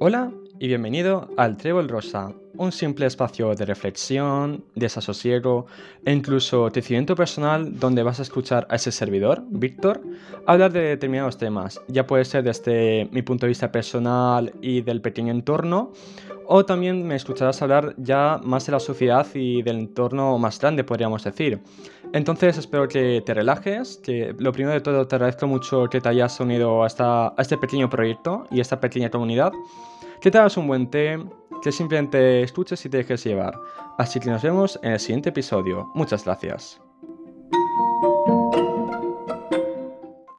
Hola y bienvenido al Trébol Rosa, un simple espacio de reflexión, desasosiego e incluso crecimiento personal donde vas a escuchar a ese servidor, Víctor, hablar de determinados temas, ya puede ser desde mi punto de vista personal y del pequeño entorno, o también me escucharás hablar ya más de la sociedad y del entorno más grande, podríamos decir. Entonces espero que te relajes, que lo primero de todo te agradezco mucho que te hayas unido a, a este pequeño proyecto y a esta pequeña comunidad, que te hagas un buen té, que simplemente escuches y te dejes llevar. Así que nos vemos en el siguiente episodio. Muchas gracias.